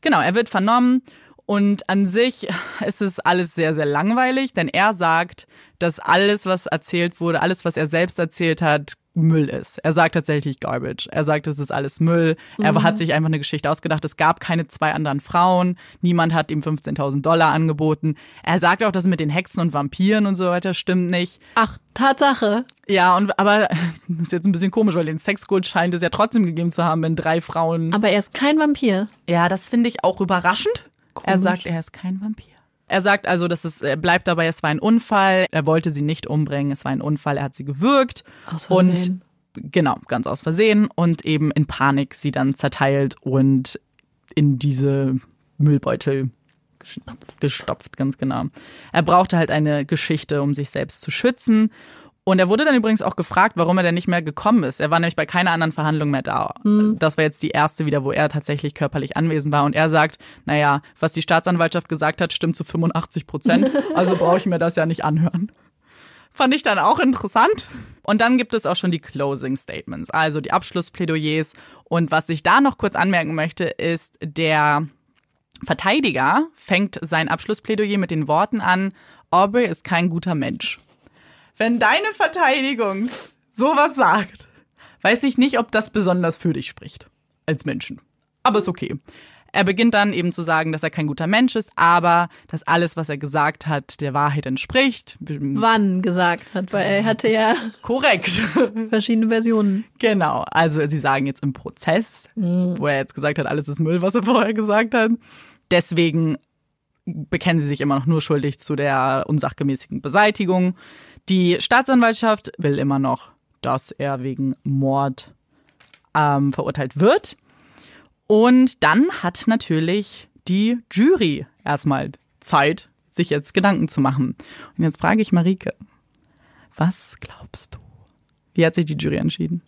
Genau, er wird vernommen und an sich ist es alles sehr, sehr langweilig, denn er sagt, dass alles, was erzählt wurde, alles, was er selbst erzählt hat, Müll ist. Er sagt tatsächlich Garbage. Er sagt, es ist alles Müll. Er hat sich einfach eine Geschichte ausgedacht. Es gab keine zwei anderen Frauen. Niemand hat ihm 15.000 Dollar angeboten. Er sagt auch, das mit den Hexen und Vampiren und so weiter stimmt nicht. Ach, Tatsache. Ja, und aber das ist jetzt ein bisschen komisch, weil den Sexkult scheint es ja trotzdem gegeben zu haben, wenn drei Frauen Aber er ist kein Vampir. ja, das finde ich auch überraschend. Er Komisch. sagt, er ist kein Vampir. Er sagt also, dass es er bleibt dabei, es war ein Unfall. Er wollte sie nicht umbringen, es war ein Unfall. Er hat sie gewürgt Aus und Versehen. genau ganz aus Versehen und eben in Panik sie dann zerteilt und in diese Müllbeutel gestopft ganz genau. Er brauchte halt eine Geschichte, um sich selbst zu schützen. Und er wurde dann übrigens auch gefragt, warum er denn nicht mehr gekommen ist. Er war nämlich bei keiner anderen Verhandlung mehr da. Das war jetzt die erste wieder, wo er tatsächlich körperlich anwesend war. Und er sagt, naja, was die Staatsanwaltschaft gesagt hat, stimmt zu 85 Prozent. Also brauche ich mir das ja nicht anhören. Fand ich dann auch interessant. Und dann gibt es auch schon die Closing Statements, also die Abschlussplädoyers. Und was ich da noch kurz anmerken möchte, ist, der Verteidiger fängt sein Abschlussplädoyer mit den Worten an, Aubrey ist kein guter Mensch. Wenn deine Verteidigung sowas sagt, weiß ich nicht, ob das besonders für dich spricht als Menschen. Aber ist okay. Er beginnt dann eben zu sagen, dass er kein guter Mensch ist, aber dass alles, was er gesagt hat, der Wahrheit entspricht. Wann gesagt hat, weil er hatte ja Korrekt. verschiedene Versionen. Genau. Also sie sagen jetzt im Prozess, wo er jetzt gesagt hat, alles ist Müll, was er vorher gesagt hat. Deswegen bekennen sie sich immer noch nur schuldig zu der unsachgemäßigen Beseitigung. Die Staatsanwaltschaft will immer noch, dass er wegen Mord ähm, verurteilt wird. Und dann hat natürlich die Jury erstmal Zeit, sich jetzt Gedanken zu machen. Und jetzt frage ich Marike, was glaubst du? Wie hat sich die Jury entschieden?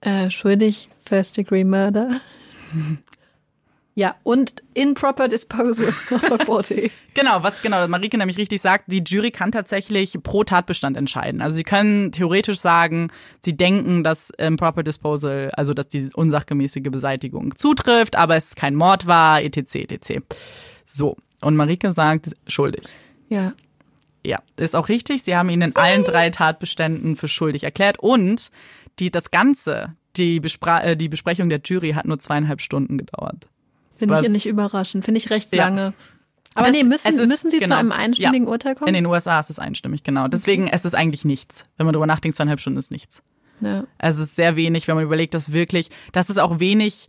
Äh, schuldig, First Degree Murder. ja, und improper disposal of a body. Genau, was genau Marike nämlich richtig sagt, die Jury kann tatsächlich pro Tatbestand entscheiden. Also sie können theoretisch sagen, sie denken, dass Improper Disposal, also dass die unsachgemäßige Beseitigung zutrifft, aber es kein Mord war, etc. etc. So, und Marike sagt schuldig. Ja. Ja, ist auch richtig. Sie haben ihn in allen drei Tatbeständen für schuldig erklärt und die, das Ganze, die, Bespra äh, die Besprechung der Jury hat nur zweieinhalb Stunden gedauert. Finde ich nicht überraschend. Finde ich recht Ja. lange. Aber Das- nee, müssen, es ist- müssen sie genau. zu einem einstündigen Ja. Urteil kommen? In den USA ist es einstimmig, genau. Deswegen es ist eigentlich nichts. Wenn man drüber nachdenkt, zweieinhalb Stunden ist nichts. ja. Also es ist sehr wenig, wenn man überlegt, dass wirklich, dass es auch wenig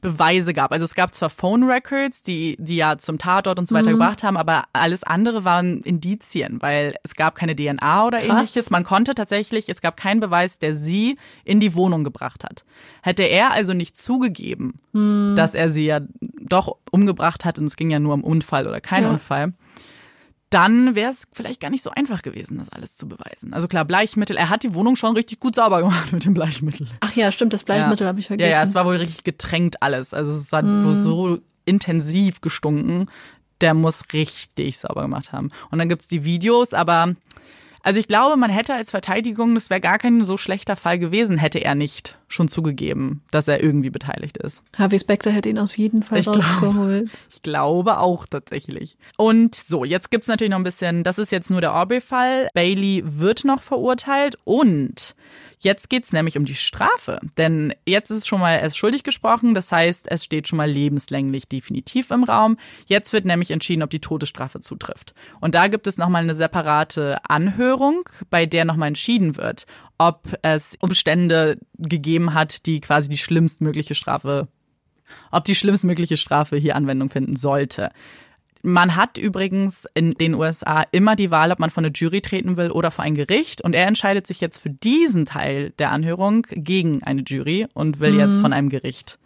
Beweise gab. Also es gab zwar Phone Records, die, die ja zum Tatort und so weiter gebracht haben, aber alles andere waren Indizien, weil es gab keine DNA oder Krass. ähnliches. Man konnte tatsächlich, es gab keinen Beweis, der sie in die Wohnung gebracht hat. Hätte er also nicht zugegeben, dass er sie ja doch umgebracht hat und es ging ja nur um Unfall oder kein Ja. Unfall, dann wäre es vielleicht gar nicht so einfach gewesen, das alles zu beweisen. Also klar, Bleichmittel, er hat die Wohnung schon richtig gut sauber gemacht mit dem Bleichmittel. Ach ja, stimmt, das Bleichmittel habe ich vergessen. Ja, ja, es war wohl richtig getränkt alles. Also es hat wohl so intensiv gestunken. Der muss richtig sauber gemacht haben. Und dann gibt's die Videos, aber Also ich glaube, man hätte als Verteidigung, das wäre gar kein so schlechter Fall gewesen, hätte er nicht schon zugegeben, dass er irgendwie beteiligt ist. Harvey Specter hätte ihn auf jeden Fall Ich rausgeholt. Ich glaube auch tatsächlich. Und so, jetzt gibt's natürlich noch ein bisschen, das ist jetzt nur der Aubrey-Fall. Bailey wird noch verurteilt und jetzt geht's nämlich um die Strafe. Denn jetzt ist es schon mal, er ist schuldig gesprochen, das heißt, es steht schon mal lebenslänglich definitiv im Raum. Jetzt wird nämlich entschieden, ob die Todesstrafe zutrifft. Und da gibt es nochmal eine separate Anhörung, bei der nochmal entschieden wird, ob es Umstände gegeben hat, die quasi die schlimmstmögliche Strafe ob die schlimmstmögliche Strafe hier Anwendung finden sollte. Man hat übrigens in den USA immer die Wahl, ob man vor eine Jury treten will oder vor ein Gericht. Und er entscheidet sich jetzt für diesen Teil der Anhörung gegen eine Jury und will jetzt von einem Gericht,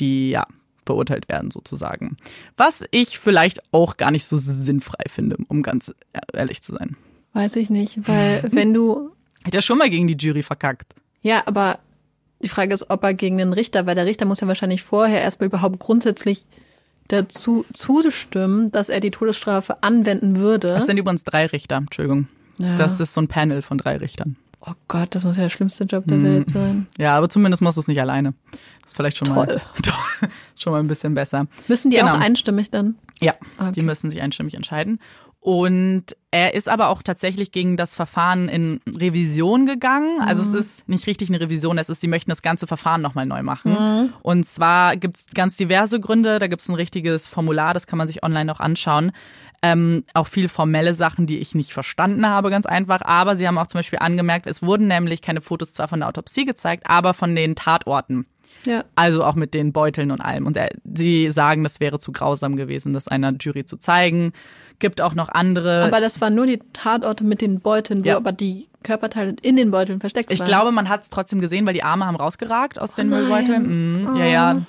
die ja beurteilt werden sozusagen. Was ich vielleicht auch gar nicht so sinnfrei finde, um ganz ehrlich zu sein. Weiß ich nicht, weil wenn du, Hat er schon mal gegen die Jury verkackt. ja, aber die Frage ist, ob er gegen den Richter, weil der Richter muss ja wahrscheinlich vorher erstmal überhaupt grundsätzlich dazu zustimmen, dass er die Todesstrafe anwenden würde. Das sind übrigens drei Richter, Entschuldigung. Ja. Das ist so ein Panel von drei Richtern. oh Gott, das muss ja der schlimmste Job der Welt sein. Ja, aber zumindest machst du es nicht alleine. Das ist vielleicht schon Toll. mal schon mal ein bisschen besser. Müssen die Genau. auch einstimmig dann? Ja, Okay. die müssen sich einstimmig entscheiden. Und er ist aber auch tatsächlich gegen das Verfahren in Revision gegangen. Also es ist nicht richtig eine Revision, es ist, sie möchten das ganze Verfahren nochmal neu machen. Und zwar gibt's ganz diverse Gründe. Da gibt's ein richtiges Formular, das kann man sich online auch anschauen. Ähm, auch viel formelle Sachen, die ich nicht verstanden habe, ganz einfach. Aber sie haben auch zum Beispiel angemerkt, es wurden nämlich keine Fotos zwar von der Autopsie gezeigt, aber von den Tatorten. Ja. Also auch mit den Beuteln und allem. Und er, sie sagen, das wäre zu grausam gewesen, das einer Jury zu zeigen. Gibt auch noch andere. Aber das waren nur die Tatorte mit den Beuteln, wo Ja. aber die Körperteile in den Beuteln versteckt ich waren. glaube, man hat es trotzdem gesehen, weil die Arme haben rausgeragt aus den nein. Oh. Müllbeuteln. Mhm, Ja, ja.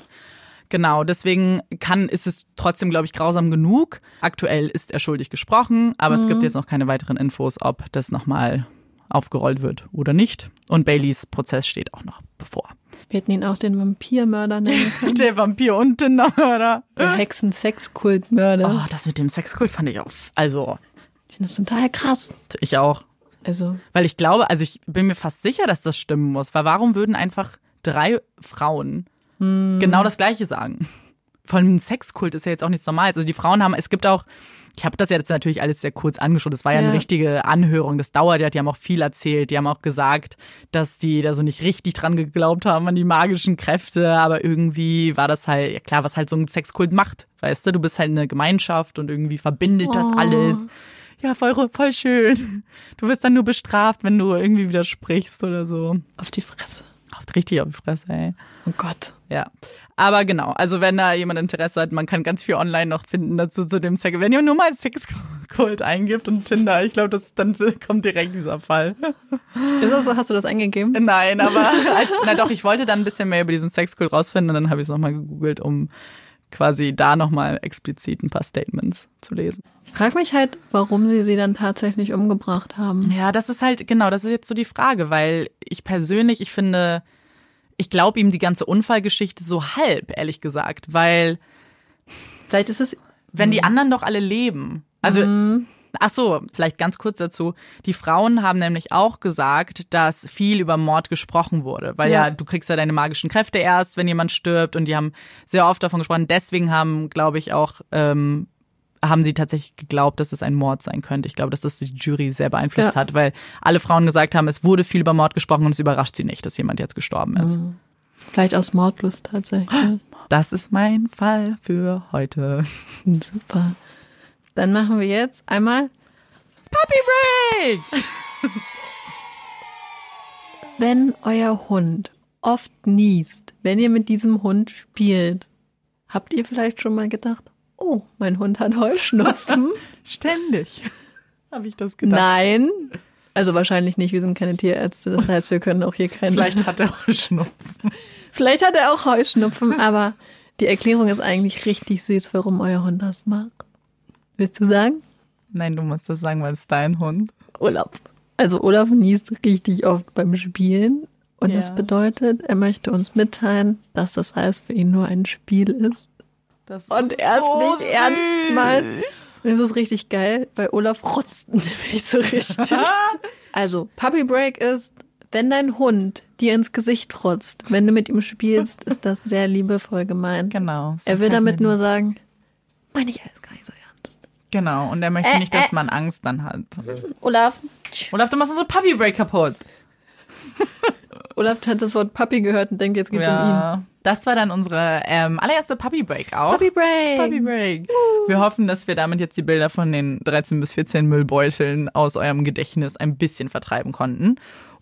Genau, deswegen kann, ist es trotzdem, glaube ich, grausam genug. Aktuell ist er schuldig gesprochen, aber es gibt Mhm. jetzt noch keine weiteren Infos, ob das nochmal aufgerollt wird oder nicht. Und Baileys Prozess steht auch noch bevor. Wir hätten ihn auch den Vampirmörder nennen können. Der Vampir und Tindermörder. Der Hexen-Sexkultmörder. Oh, das mit dem Sexkult fand ich auch, also, Ich finde das total krass. ich auch. Also, Weil ich glaube, also ich bin mir fast sicher, dass das stimmen muss. Weil warum würden einfach drei Frauen genau das Gleiche sagen? Vor allem ein Sexkult ist ja jetzt auch nichts Normales. Also die Frauen haben, es gibt auch, ich habe das ja jetzt natürlich alles sehr kurz angeschaut. Das war ja, Ja. eine richtige Anhörung. Das dauert ja. Die haben auch viel erzählt. Die haben auch gesagt, dass die da so nicht richtig dran geglaubt haben an die magischen Kräfte. Aber irgendwie war das halt, ja klar, was halt so ein Sexkult macht. Weißt du, du bist halt eine Gemeinschaft und irgendwie verbindet das alles. Ja, voll, voll schön. Du wirst dann nur bestraft, wenn du irgendwie widersprichst oder so. auf die Fresse. Auf, richtig auf die Fresse, ey. Oh Gott. Ja. Aber genau, also wenn da jemand Interesse hat, man kann ganz viel online noch finden dazu zu dem Sex. Wenn ihr nur mal Sexkult eingibt und Tinder, ich glaube, das dann kommt direkt dieser Fall. Ist das so? Hast du das eingegeben? Nein, aber als, na doch, ich wollte dann ein bisschen mehr über diesen Sexkult rausfinden und dann habe ich es nochmal gegoogelt, um quasi da nochmal explizit ein paar Statements zu lesen. Ich frage mich halt, warum sie sie dann tatsächlich umgebracht haben. Ja, das ist halt, genau, das ist jetzt so die Frage, weil ich persönlich, ich finde, ich glaube ihm die ganze Unfallgeschichte so halb, ehrlich gesagt, weil Vielleicht ist es. wenn die anderen doch alle leben, also, ach so, vielleicht ganz kurz dazu, die Frauen haben nämlich auch gesagt, dass viel über Mord gesprochen wurde, weil ja, Ja. du kriegst ja deine magischen Kräfte erst, wenn jemand stirbt. Und die haben sehr oft davon gesprochen, deswegen haben, glaube ich, auch, ähm, haben sie tatsächlich geglaubt, dass es ein Mord sein könnte. Ich glaube, dass das die Jury sehr beeinflusst Ja. hat, weil alle Frauen gesagt haben, es wurde viel über Mord gesprochen und es überrascht sie nicht, dass jemand jetzt gestorben ist. Vielleicht aus Mordlust tatsächlich. Das ist mein Fall für heute. Super. Dann machen wir jetzt einmal, Puppy Break! wenn euer Hund oft niest, wenn ihr mit diesem Hund spielt, habt ihr vielleicht schon mal gedacht, oh, mein Hund hat Heuschnupfen? Ständig. Habe ich das gedacht. Nein. Also wahrscheinlich nicht, wir sind keine Tierärzte, das heißt, wir können auch hier keine. Vielleicht hat er auch Schnupfen. Vielleicht hat er auch Heuschnupfen, aber die Erklärung ist eigentlich richtig süß, warum euer Hund das macht. Willst du sagen? Nein, du musst das sagen, weil es dein Hund. Olaf. Also Olaf niest richtig oft beim Spielen und Ja. das bedeutet, er möchte uns mitteilen, dass das alles für ihn nur ein Spiel ist Das und er es so nicht ernst meint. süß. Das ist richtig geil, weil Olaf rotzt nämlich so richtig. also, Puppy Break ist, wenn dein Hund dir ins Gesicht rotzt, wenn du mit ihm spielst, ist das sehr liebevoll gemeint. Genau. Er will damit nur sagen, meine ich alles gar nicht so ernst. Genau, und er möchte Äh, nicht, dass äh. man Angst dann hat. Olaf, Olaf, du machst unsere Puppy Break kaputt. Olaf hat das Wort Puppy gehört und denkt, jetzt geht's um ihn. Ja. Das war dann unsere ähm, allererste Puppy Break auch. Puppy Break. Puppy Break. Wir hoffen, dass wir damit jetzt die Bilder von den 13 bis 14 Müllbeuteln aus eurem Gedächtnis ein bisschen vertreiben konnten.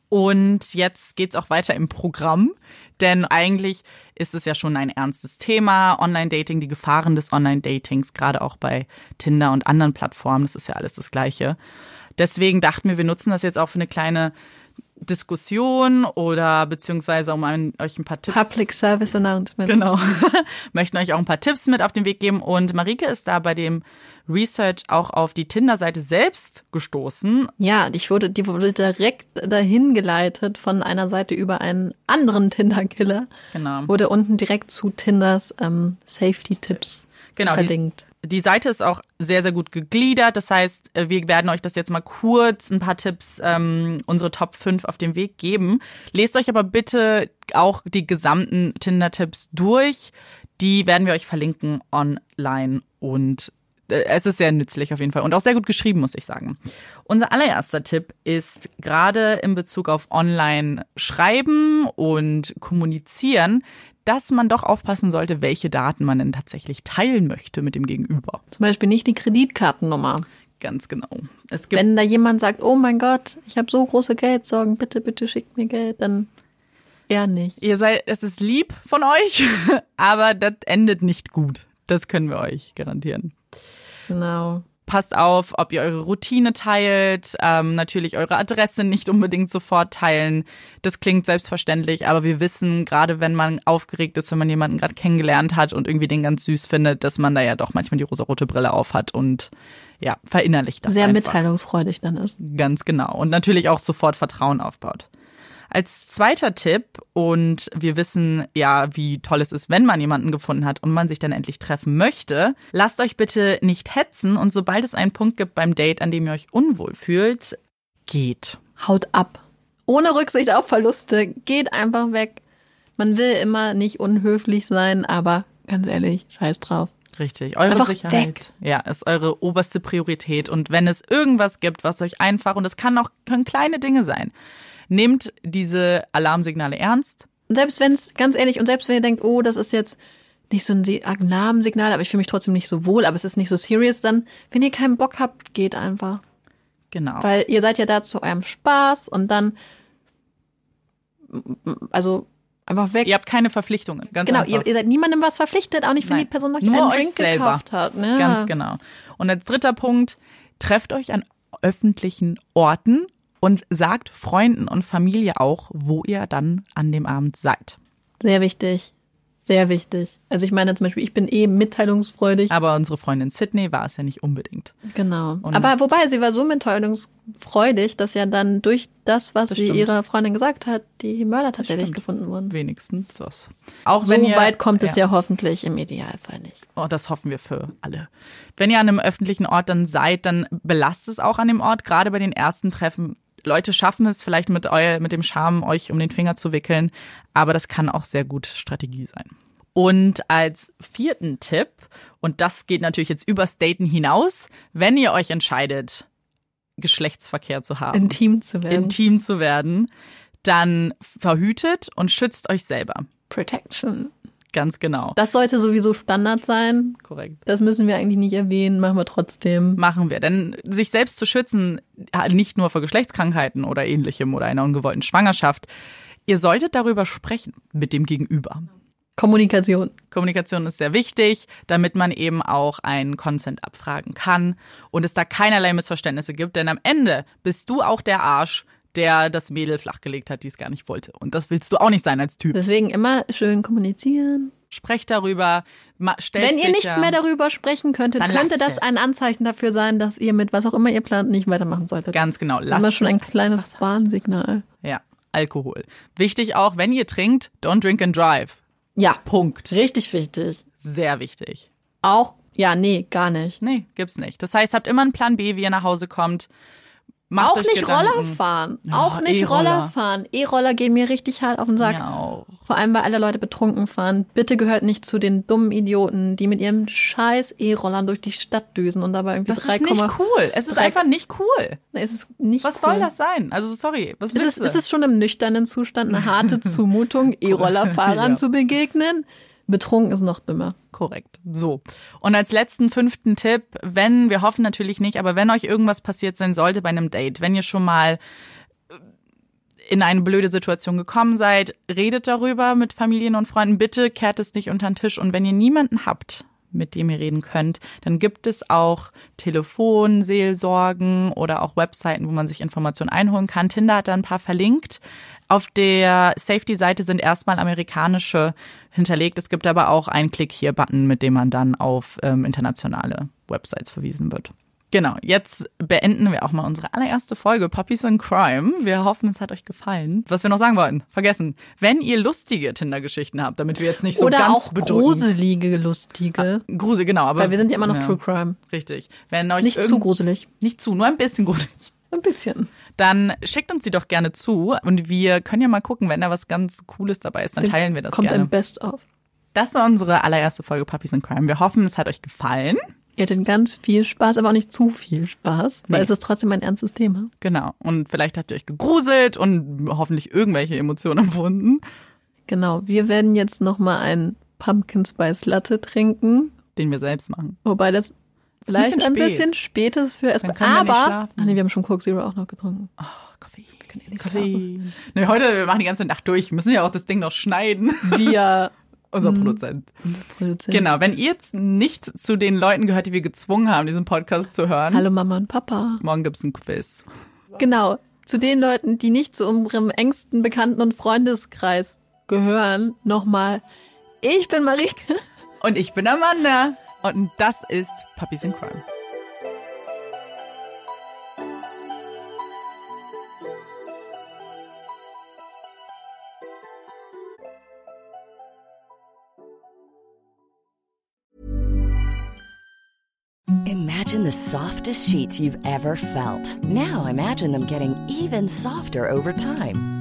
Und jetzt geht's auch weiter im Programm, denn eigentlich ist es ja schon ein ernstes Thema. Online-Dating, die Gefahren des Online-Datings, gerade auch bei Tinder und anderen Plattformen, das ist ja alles das Gleiche. Deswegen dachten wir, wir nutzen das jetzt auch für eine kleine Diskussion oder beziehungsweise um ein, euch ein paar Tipps Public Service Announcement. Genau. Möchten euch auch ein paar Tipps mit auf den Weg geben. Und Marike ist da bei dem Research auch auf die Tinder-Seite selbst gestoßen. Ja, ich wurde, die wurde direkt dahin geleitet von einer Seite über einen anderen Tinder-Killer. Genau. Wurde unten direkt zu Tinders ähm, Safety-Tipps Genau, verlinkt. Die Seite ist auch sehr, sehr gut gegliedert. Das heißt, äh, wir werden euch das jetzt mal kurz ein paar Tipps, ähm, unsere Top 5 auf den Weg geben. Lest euch aber bitte auch die gesamten Tinder-Tipps durch. Die werden wir euch verlinken online und äh, es ist sehr nützlich auf jeden Fall und auch sehr gut geschrieben, muss ich sagen. Unser allererster Tipp ist gerade in Bezug auf Online-Schreiben und Kommunizieren, dass man doch aufpassen sollte, welche Daten man denn tatsächlich teilen möchte mit dem Gegenüber. Zum Beispiel nicht die Kreditkartennummer. Ganz genau. Es gibt Wenn da jemand sagt, oh mein Gott, ich habe so große Geldsorgen, bitte, bitte schickt mir Geld, dann eher nicht. Ihr seid, es ist lieb von euch, aber das endet nicht gut. Das können wir euch garantieren. Genau. Passt auf, ob ihr eure Routine teilt, ähm, natürlich eure Adresse nicht unbedingt sofort teilen. Das klingt selbstverständlich, aber wir wissen, gerade wenn man aufgeregt ist, wenn man jemanden gerade kennengelernt hat und irgendwie den ganz süß findet, dass man da ja doch manchmal die rosarote Brille auf hat und ja, verinnerlicht das Sehr einfach. mitteilungsfreudig dann ist. Ganz genau. Und natürlich auch sofort Vertrauen aufbaut. Als zweiter Tipp, und wir wissen ja, wie toll es ist, wenn man jemanden gefunden hat und man sich dann endlich treffen möchte, lasst euch bitte nicht hetzen und sobald es einen Punkt gibt beim Date, an dem ihr euch unwohl fühlt, geht. Haut ab. Ohne Rücksicht auf Verluste. Geht einfach weg. Man will immer nicht unhöflich sein, aber ganz ehrlich, scheiß drauf. Richtig. Eure Einfach Sicherheit weg. ja, ist eure oberste Priorität. Und wenn es irgendwas gibt, was euch einfach, und es kann auch, können kleine Dinge sein, nehmt diese Alarmsignale ernst. Und selbst wenn es, ganz ehrlich, und selbst wenn ihr denkt, oh, das ist jetzt nicht so ein Alarmsignal, aber ich fühle mich trotzdem nicht so wohl, aber es ist nicht so serious, dann, wenn ihr keinen Bock habt, geht einfach. Genau. Weil ihr seid ja da zu eurem Spaß und dann, also einfach weg. ihr habt keine Verpflichtungen. Ganz genau, einfach. ihr, ihr seid niemandem was verpflichtet, auch nicht, wenn Nein. die Person noch Nur einen Drink selber. gekauft hat. Ja. Ganz genau. Und als dritter Punkt, trefft euch an öffentlichen Orten und sagt Freunden und Familie auch, wo ihr dann an dem Abend seid. Sehr wichtig. Sehr wichtig. Also ich meine zum Beispiel, ich bin eh mitteilungsfreudig. Aber unsere Freundin Sydney war es ja nicht unbedingt. Genau. Und- Aber wobei, sie war so mitteilungsfreudig, dass ja dann durch das, was Das sie stimmt. ihrer Freundin gesagt hat, die Mörder tatsächlich gefunden wurden. Wenigstens das. Auch So wenn ihr, weit kommt es ja hoffentlich im Idealfall nicht. Oh, das hoffen wir für alle. Wenn ihr an einem öffentlichen Ort dann seid, dann belasst es auch an dem Ort, gerade bei den ersten Treffen. Leute schaffen es vielleicht mit, eu mit dem Charme, euch um den Finger zu wickeln, aber das kann auch sehr gut Strategie sein. Und als vierten Tipp, und das geht natürlich jetzt übers Daten hinaus, wenn ihr euch entscheidet, Geschlechtsverkehr zu haben, Intim zu werden. intim zu werden, dann verhütet und schützt euch selber. Protection. Ganz genau. Das sollte sowieso Standard sein. Korrekt. Das müssen wir eigentlich nicht erwähnen, machen wir trotzdem. machen wir. Denn sich selbst zu schützen, nicht nur vor Geschlechtskrankheiten oder ähnlichem oder einer ungewollten Schwangerschaft, ihr solltet darüber sprechen mit dem Gegenüber. Kommunikation. Kommunikation ist sehr wichtig, damit man eben auch einen Consent abfragen kann und es da keinerlei Missverständnisse gibt, denn am Ende bist du auch der Arsch, der das Mädel flachgelegt hat, die es gar nicht wollte. Und das willst du auch nicht sein als Typ. Deswegen immer schön kommunizieren. Sprecht darüber, stellt Wenn ihr nicht sicher- mehr darüber sprechen könntet, könnte das es. ein Anzeichen dafür sein, dass ihr mit was auch immer ihr plant nicht weitermachen solltet. Ganz genau. das ist immer schon ein kleines Warnsignal. Ja, Alkohol. Wichtig auch, wenn ihr trinkt, don't drink and drive. Ja, Punkt. richtig wichtig. Sehr wichtig. Auch Ja, nee, gar nicht. Nee, gibt's nicht. Das heißt, habt immer einen Plan B, wie ihr nach Hause kommt. Macht auch nicht Gedanken. Roller fahren. Ja, auch nicht E-Roller. Roller fahren. E-Roller gehen mir richtig hart auf den Sack. Ja. Vor allem, weil alle Leute betrunken fahren. Bitte gehört nicht zu den dummen Idioten, die mit ihrem scheiß E-Rollern durch die Stadt düsen und dabei irgendwie Das 3, ist nicht cool. Es ist drei- einfach nicht cool. Es ist nicht Was cool. soll das sein? Also sorry, was Ist es, ist es schon im nüchternen Zustand eine harte Zumutung, E-Rollerfahrern Ja. zu begegnen? Betrunken ist noch dümmer. Korrekt. So. Und als letzten fünften Tipp, wenn, wir hoffen natürlich nicht, aber wenn euch irgendwas passiert sein sollte bei einem Date, wenn ihr schon mal äh, in eine blöde Situation gekommen seid, redet darüber mit Familien und Freunden. Bitte kehrt es nicht unter den Tisch. Und wenn ihr niemanden habt, mit dem ihr reden könnt, dann gibt es auch Telefonseelsorgen oder auch Webseiten, wo man sich Informationen einholen kann. Tinder hat da ein paar verlinkt. Auf der Safety-Seite sind erstmal amerikanische hinterlegt. Es gibt aber auch einen Klick hier Button, mit dem man dann auf ähm, internationale Websites verwiesen wird. Genau, jetzt beenden wir auch mal unsere allererste Folge Puppies in Crime. Wir hoffen, es hat euch gefallen. Was wir noch sagen wollten, vergessen. Wenn ihr lustige Tinder-Geschichten habt, damit wir jetzt nicht so Oder ganz auch bedrückend- gruselige, lustige. Grusel, genau. Aber, Weil wir sind ja immer noch True Crime. Richtig. Wenn euch Nicht zu gruselig. Nicht zu, nur ein bisschen gruselig. Ein bisschen. Dann schickt uns sie doch gerne zu und wir können ja mal gucken, wenn da was ganz Cooles dabei ist, dann teilen wir das Kommt gerne. ein Best-of. Das war unsere allererste Folge Puppies in Crime. Wir hoffen, es hat euch gefallen. Ihr hattet ganz viel Spaß, aber auch nicht zu viel Spaß, weil Nee. es ist trotzdem ein ernstes Thema. Genau. Und vielleicht habt ihr euch gegruselt und hoffentlich irgendwelche Emotionen empfunden, Genau, wir werden jetzt nochmal einen Pumpkin Spice Latte trinken, den wir selbst machen. wobei das vielleicht bisschen ein bisschen spät ist für es. Wir nicht Aber, schlafen. ach nee, wir haben schon Coke Zero auch noch getrunken. Oh, Koffein. Koffein. Nee, heute, wir machen die ganze Nacht durch. Wir müssen ja auch das Ding noch schneiden. Wir Unser Produzent. produzieren. Genau, wenn ihr jetzt nicht zu den Leuten gehört, die wir gezwungen haben, diesen Podcast zu hören, Hallo Mama und Papa. morgen gibt's ein Quiz. Genau, zu den Leuten, die nicht zu unserem engsten Bekannten- und Freundeskreis gehören, nochmal. Ich bin Marike. Und ich bin Amanda. Und das ist Puppies in Crime. Imagine the softest sheets you've ever felt. Now imagine them getting even softer over time.